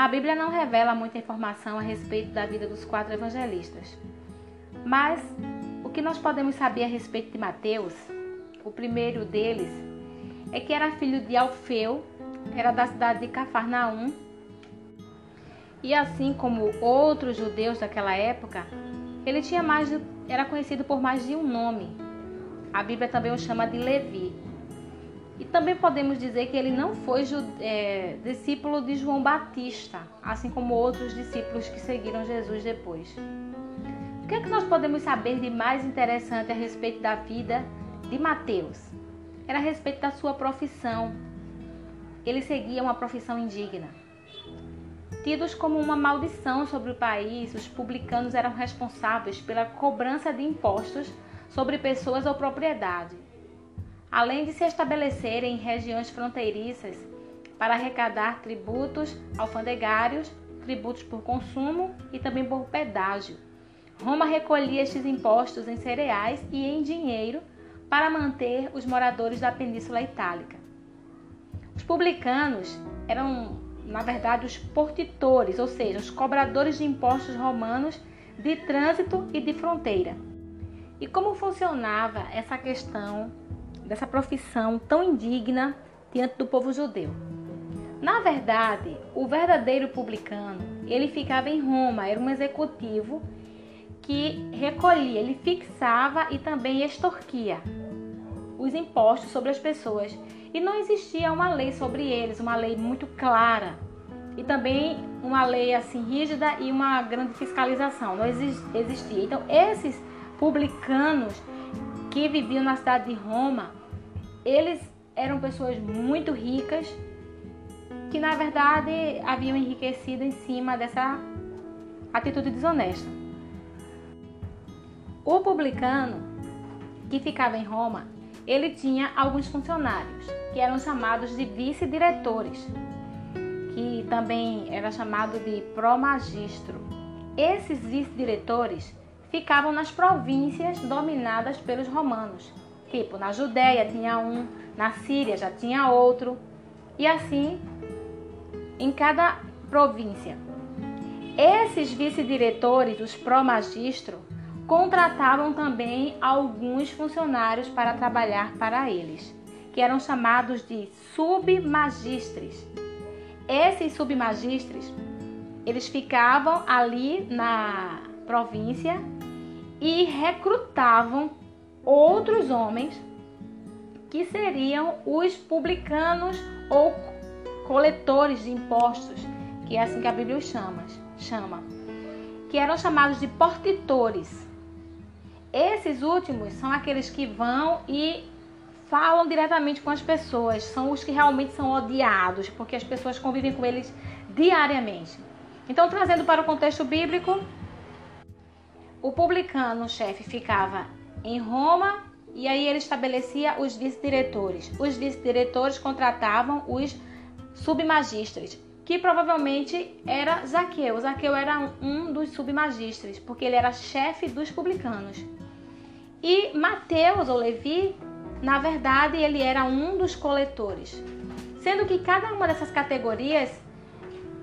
A Bíblia não revela muita informação a respeito da vida dos quatro evangelistas. Mas o que nós podemos saber a respeito de Mateus, o primeiro deles, é que era filho de Alfeu, era da cidade de Cafarnaum, e assim como outros judeus daquela época, ele tinha mais de, era conhecido por mais de um nome. A Bíblia também o chama de Levi. E também podemos dizer que ele não foi é, discípulo de João Batista, assim como outros discípulos que seguiram Jesus depois. O que é que nós podemos saber de mais interessante a respeito da vida de Mateus? Era a respeito da sua profissão. Ele seguia uma profissão indigna. Tidos como uma maldição sobre o país, os publicanos eram responsáveis pela cobrança de impostos sobre pessoas ou propriedade além de se estabelecerem em regiões fronteiriças para arrecadar tributos alfandegários, tributos por consumo e também por pedágio. Roma recolhia estes impostos em cereais e em dinheiro para manter os moradores da Península Itálica. Os publicanos eram, na verdade, os portitores, ou seja, os cobradores de impostos romanos de trânsito e de fronteira. E como funcionava essa questão dessa profissão tão indigna diante do povo judeu. Na verdade, o verdadeiro publicano, ele ficava em Roma, era um executivo que recolhia, ele fixava e também extorquia os impostos sobre as pessoas. E não existia uma lei sobre eles, uma lei muito clara. E também uma lei assim rígida e uma grande fiscalização. Não existia. Então, esses publicanos que viviam na cidade de Roma, eles eram pessoas muito ricas que na verdade haviam enriquecido em cima dessa atitude desonesta. O publicano que ficava em Roma, ele tinha alguns funcionários que eram chamados de vice-diretores, que também era chamado de promagistro. Esses vice-diretores ficavam nas províncias dominadas pelos romanos Tipo, na Judéia tinha um, na Síria já tinha outro, e assim em cada província. Esses vice-diretores, os pró-magistro, contratavam também alguns funcionários para trabalhar para eles, que eram chamados de submagistres. Esses submagistres, eles ficavam ali na província e recrutavam outros homens que seriam os publicanos ou coletores de impostos, que é assim que a Bíblia os chama, chama que eram chamados de portitores. Esses últimos são aqueles que vão e falam diretamente com as pessoas, são os que realmente são odiados, porque as pessoas convivem com eles diariamente. Então, trazendo para o contexto bíblico, o publicano, o chefe, ficava em Roma e aí ele estabelecia os vice-diretores. Os vice-diretores contratavam os submagistres, que provavelmente era Zaqueu. Zaqueu era um dos submagistres, porque ele era chefe dos publicanos. E Mateus ou Levi, na verdade, ele era um dos coletores. Sendo que cada uma dessas categorias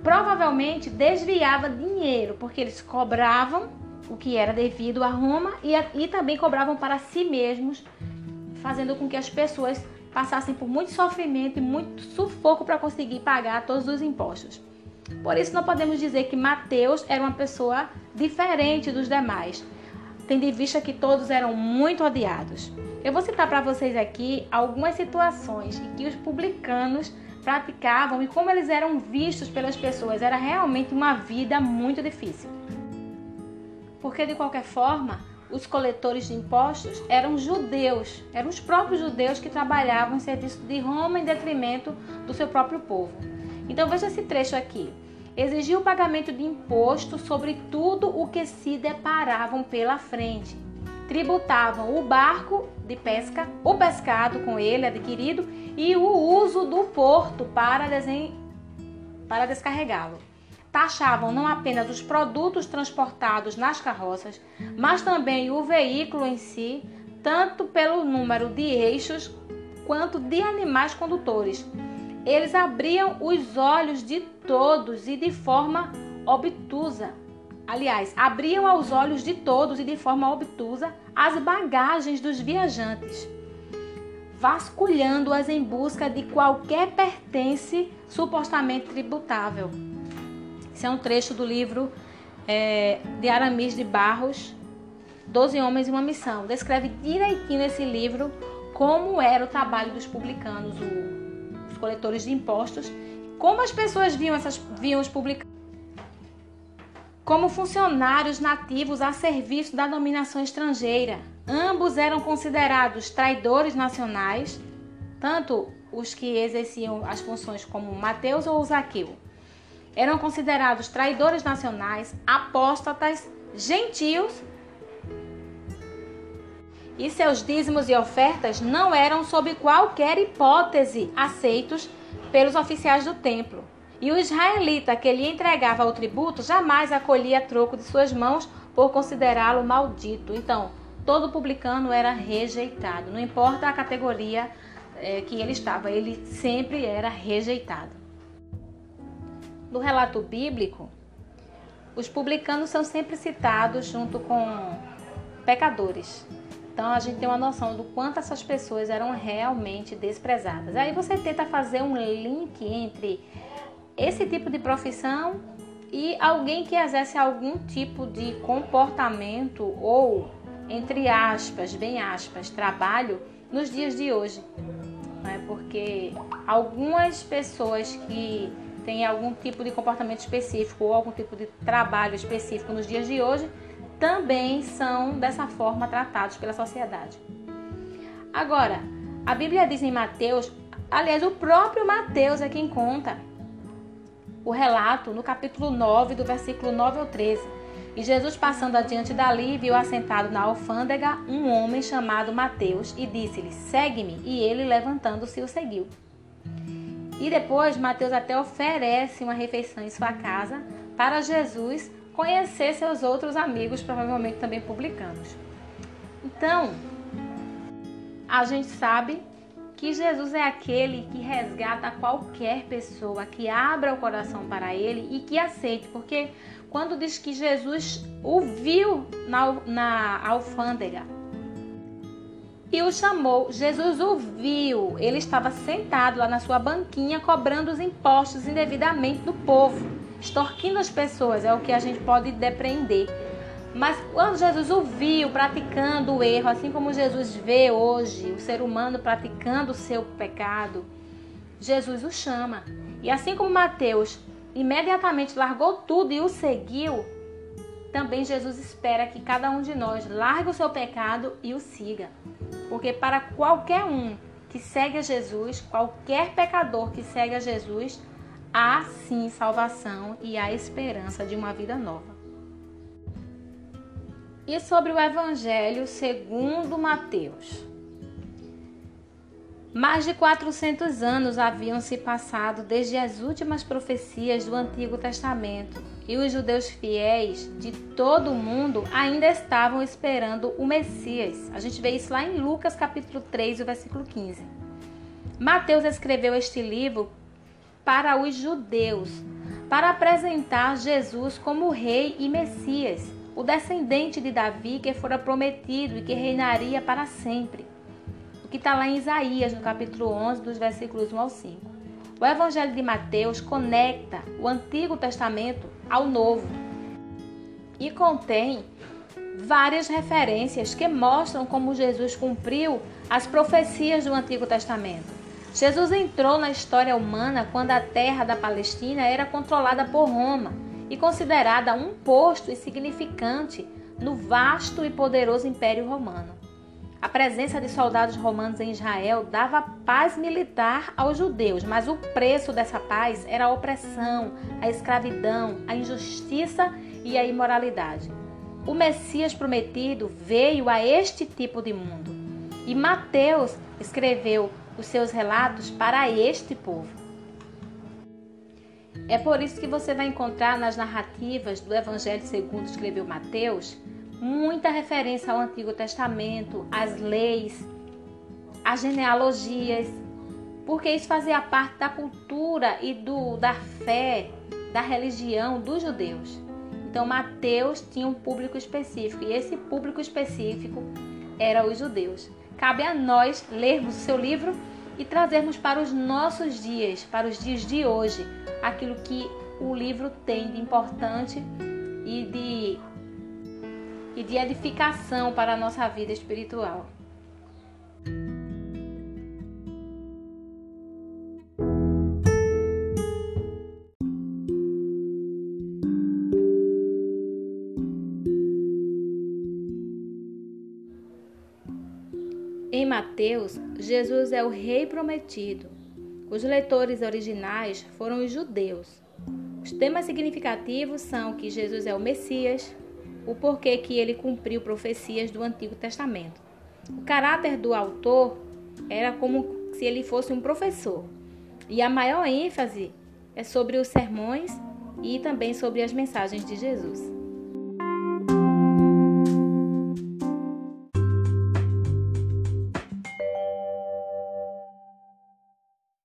provavelmente desviava dinheiro, porque eles cobravam o que era devido a Roma e, e também cobravam para si mesmos, fazendo com que as pessoas passassem por muito sofrimento e muito sufoco para conseguir pagar todos os impostos. Por isso, não podemos dizer que Mateus era uma pessoa diferente dos demais, tendo em vista que todos eram muito odiados. Eu vou citar para vocês aqui algumas situações em que os publicanos praticavam e como eles eram vistos pelas pessoas. Era realmente uma vida muito difícil porque de qualquer forma os coletores de impostos eram judeus, eram os próprios judeus que trabalhavam em serviço de Roma em detrimento do seu próprio povo. Então veja esse trecho aqui. Exigia o pagamento de imposto sobre tudo o que se deparavam pela frente. Tributavam o barco de pesca, o pescado com ele adquirido e o uso do porto para, desen... para descarregá-lo taxavam não apenas os produtos transportados nas carroças, mas também o veículo em si, tanto pelo número de eixos quanto de animais condutores. eles abriam os olhos de todos e de forma obtusa. Aliás, abriam aos olhos de todos e de forma obtusa as bagagens dos viajantes, vasculhando-as em busca de qualquer pertence supostamente tributável. Esse é um trecho do livro é, de Aramis de Barros, Doze Homens e uma Missão. Descreve direitinho nesse livro como era o trabalho dos publicanos, o, os coletores de impostos, como as pessoas viam, essas, viam os publicanos como funcionários nativos a serviço da dominação estrangeira. Ambos eram considerados traidores nacionais, tanto os que exerciam as funções como Mateus ou Zaqueu. Eram considerados traidores nacionais, apóstatas, gentios e seus dízimos e ofertas não eram sob qualquer hipótese aceitos pelos oficiais do templo. E o israelita que lhe entregava o tributo jamais acolhia troco de suas mãos por considerá-lo maldito. Então, todo publicano era rejeitado, não importa a categoria é, que ele estava, ele sempre era rejeitado. No relato bíblico, os publicanos são sempre citados junto com pecadores. Então a gente tem uma noção do quanto essas pessoas eram realmente desprezadas. Aí você tenta fazer um link entre esse tipo de profissão e alguém que exerce algum tipo de comportamento ou, entre aspas, bem aspas, trabalho nos dias de hoje. Né? Porque algumas pessoas que têm algum tipo de comportamento específico ou algum tipo de trabalho específico nos dias de hoje também são dessa forma tratados pela sociedade. Agora, a Bíblia diz em Mateus, aliás, o próprio Mateus é quem conta o relato no capítulo 9, do versículo 9 ao 13. E Jesus, passando adiante dali, viu assentado na alfândega um homem chamado Mateus e disse-lhe: Segue-me. E ele, levantando-se, o seguiu. E depois, Mateus até oferece uma refeição em sua casa para Jesus conhecer seus outros amigos, provavelmente também publicanos. Então, a gente sabe que Jesus é aquele que resgata qualquer pessoa, que abra o coração para ele e que aceite, porque quando diz que Jesus o viu na, na alfândega e o chamou, Jesus o viu, ele estava sentado lá na sua banquinha cobrando os impostos indevidamente do povo extorquindo as pessoas, é o que a gente pode depreender. Mas quando Jesus o viu praticando o erro, assim como Jesus vê hoje o ser humano praticando o seu pecado, Jesus o chama. E assim como Mateus imediatamente largou tudo e o seguiu, também Jesus espera que cada um de nós largue o seu pecado e o siga. Porque para qualquer um que segue a Jesus, qualquer pecador que segue a Jesus, há sim salvação e há esperança de uma vida nova. E sobre o Evangelho segundo Mateus. Mais de 400 anos haviam se passado desde as últimas profecias do Antigo Testamento, e os judeus fiéis de todo o mundo ainda estavam esperando o Messias. A gente vê isso lá em Lucas capítulo 3, versículo 15. Mateus escreveu este livro para os judeus, para apresentar Jesus como rei e Messias, o descendente de Davi que fora prometido e que reinaria para sempre. O que está lá em Isaías, no capítulo 11, dos versículos 1 ao 5. O Evangelho de Mateus conecta o Antigo Testamento ao Novo e contém várias referências que mostram como Jesus cumpriu as profecias do Antigo Testamento. Jesus entrou na história humana quando a terra da Palestina era controlada por Roma e considerada um posto insignificante no vasto e poderoso Império Romano. A presença de soldados romanos em Israel dava paz militar aos judeus, mas o preço dessa paz era a opressão, a escravidão, a injustiça e a imoralidade. O Messias prometido veio a este tipo de mundo. E Mateus escreveu os seus relatos para este povo. É por isso que você vai encontrar nas narrativas do Evangelho segundo escreveu Mateus muita referência ao Antigo Testamento, às leis, às genealogias, porque isso fazia parte da cultura e do, da fé, da religião dos judeus. Então Mateus tinha um público específico e esse público específico era os judeus. Cabe a nós lermos o seu livro e trazermos para os nossos dias, para os dias de hoje, aquilo que o livro tem de importante e de, e de edificação para a nossa vida espiritual. Em Mateus, Jesus é o Rei prometido. Os leitores originais foram os judeus. Os temas significativos são que Jesus é o Messias, o porquê que ele cumpriu profecias do Antigo Testamento. O caráter do autor era como se ele fosse um professor. E a maior ênfase é sobre os sermões e também sobre as mensagens de Jesus.